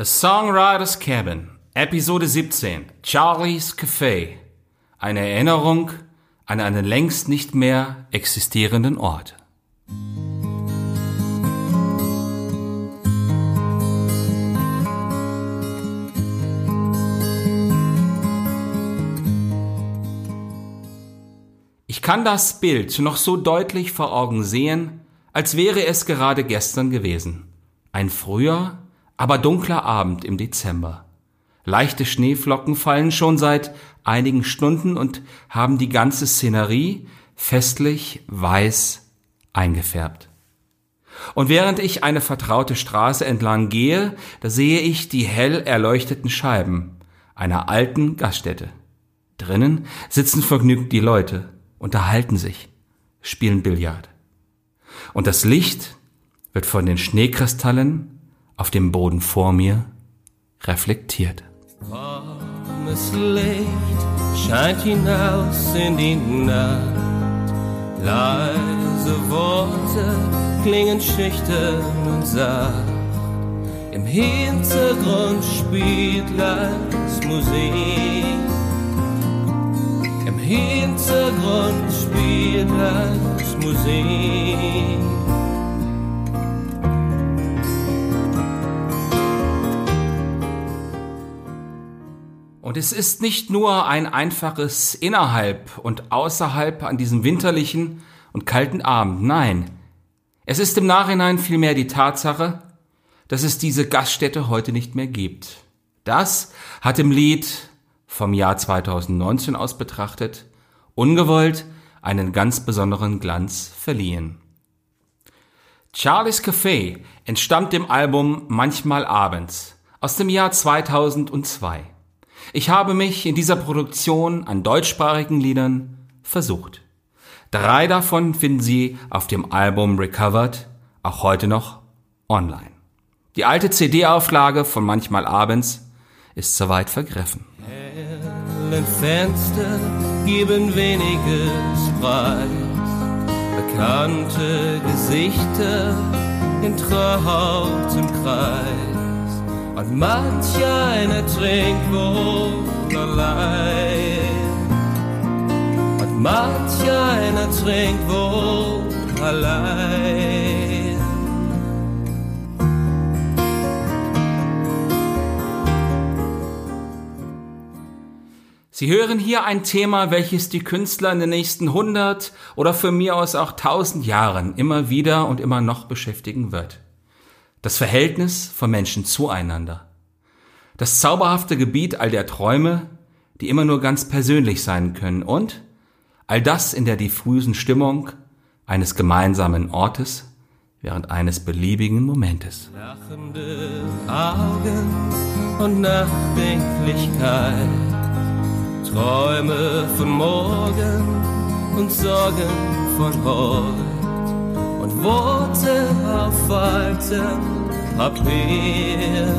A Songwriter's Cabin, Episode 17, Charlie's Café. Eine Erinnerung an einen längst nicht mehr existierenden Ort. Ich kann das Bild noch so deutlich vor Augen sehen, als wäre es gerade gestern gewesen. Ein früher, aber dunkler Abend im Dezember. Leichte Schneeflocken fallen schon seit einigen Stunden und haben die ganze Szenerie festlich weiß eingefärbt. Und während ich eine vertraute Straße entlang gehe, da sehe ich die hell erleuchteten Scheiben einer alten Gaststätte. Drinnen sitzen vergnügt die Leute, unterhalten sich, spielen Billard. Und das Licht wird von den Schneekristallen auf dem Boden vor mir reflektiert. Warmes Licht scheint hinaus in die Nacht. Leise Worte klingen schüchtern und sacht. Im Hintergrund spielt leis Musik. Im Hintergrund spielt leis Musik. Und es ist nicht nur ein einfaches Innerhalb und Außerhalb an diesem winterlichen und kalten Abend, nein. Es ist im Nachhinein vielmehr die Tatsache, dass es diese Gaststätte heute nicht mehr gibt. Das hat im Lied vom Jahr 2019 aus betrachtet ungewollt einen ganz besonderen Glanz verliehen. Charlie's Café entstammt dem Album Manchmal abends aus dem Jahr 2002. Ich habe mich in dieser Produktion an deutschsprachigen Liedern versucht. Drei davon finden Sie auf dem Album Recovered, auch heute noch online. Die alte CD-Auflage von Manchmal abends ist soweit vergriffen. hellen Fenster geben weniges Preis. Bekannte Gesichter in trautem Kreis. Und manch einer trinkt wohl allein. Und manch einer trinkt allein. Sie hören hier ein Thema, welches die Künstler in den nächsten 100 oder für mir aus auch 1000 Jahren immer wieder und immer noch beschäftigen wird. Das Verhältnis von Menschen zueinander. Das zauberhafte Gebiet all der Träume, die immer nur ganz persönlich sein können und all das in der diffusen Stimmung eines gemeinsamen Ortes, während eines beliebigen Momentes. Lachende Augen und Nachdenklichkeit, Träume von morgen und Sorgen von heute Worte auf altem Papier.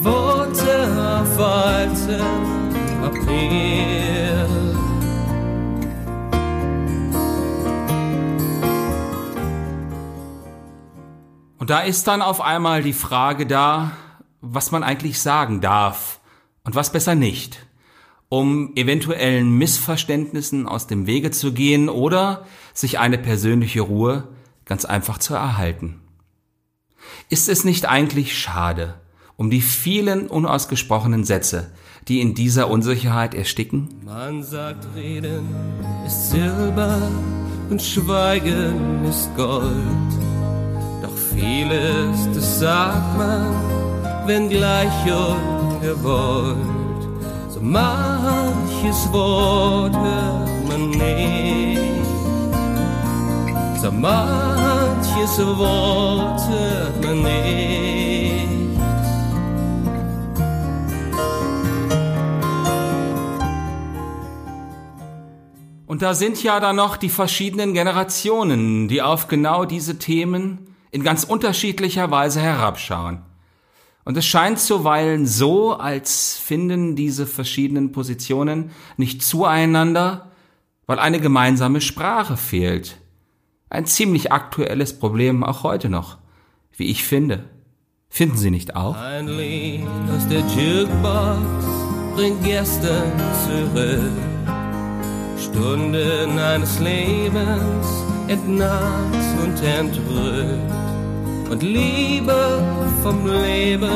Worte auf altem Papier. Und da ist dann auf einmal die Frage da, was man eigentlich sagen darf und was besser nicht, um eventuellen Missverständnissen aus dem Wege zu gehen oder sich eine persönliche Ruhe ganz einfach zu erhalten. Ist es nicht eigentlich schade um die vielen unausgesprochenen Sätze, die in dieser Unsicherheit ersticken? Man sagt, Reden ist Silber und Schweigen ist Gold. Doch vieles, das sagt man, wenn gleich ungewollt. Manches Wort hört man nicht. So manches Wort hört man nicht. Und da sind ja dann noch die verschiedenen Generationen, die auf genau diese Themen in ganz unterschiedlicher Weise herabschauen. Und es scheint zuweilen so, als finden diese verschiedenen Positionen nicht zueinander, weil eine gemeinsame Sprache fehlt. Ein ziemlich aktuelles Problem auch heute noch, wie ich finde. Finden Sie nicht auch? Ein Lied aus der Jukebox bringt gestern zurück. Stunden eines Lebens entnaht und entrückt und Liebe vom Leben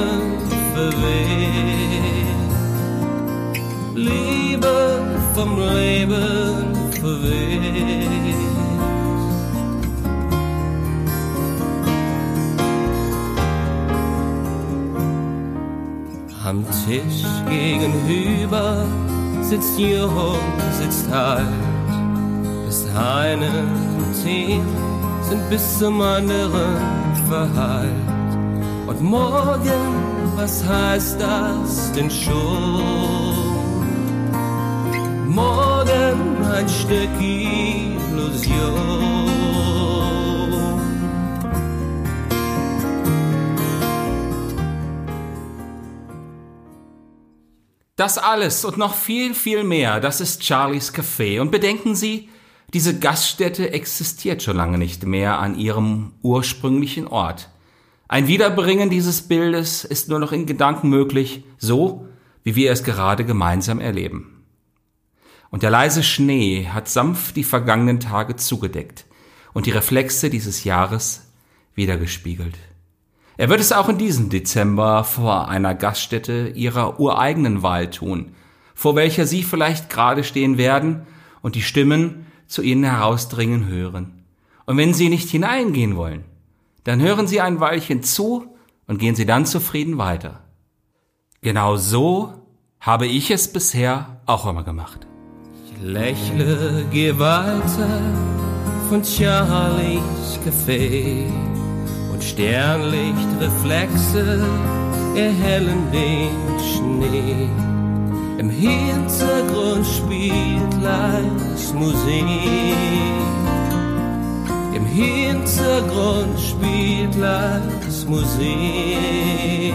verweht. Liebe vom Leben verweht. Am Tisch gegenüber sitzt jung, sitzt alt. Das eine Team sind bis zum anderen verheilt. Und morgen, was heißt das denn schon? Morgen ein Stück Illusion. Das alles und noch viel, viel mehr, das ist Charlies Café. Und bedenken Sie, diese Gaststätte existiert schon lange nicht mehr an ihrem ursprünglichen Ort. Ein Wiederbringen dieses Bildes ist nur noch in Gedanken möglich, so wie wir es gerade gemeinsam erleben. Und der leise Schnee hat sanft die vergangenen Tage zugedeckt und die Reflexe dieses Jahres wiedergespiegelt. Er wird es auch in diesem Dezember vor einer Gaststätte ihrer ureigenen Wahl tun, vor welcher Sie vielleicht gerade stehen werden und die Stimmen zu Ihnen herausdringen hören. Und wenn Sie nicht hineingehen wollen, dann hören Sie ein Weilchen zu und gehen Sie dann zufrieden weiter. Genau so habe ich es bisher auch immer gemacht. Ich lächle, geh weiter von Charlies Café und Sternlichtreflexe erhellen den. Im Hintergrund spielt leis Musik. Im Hintergrund spielt leis Musik.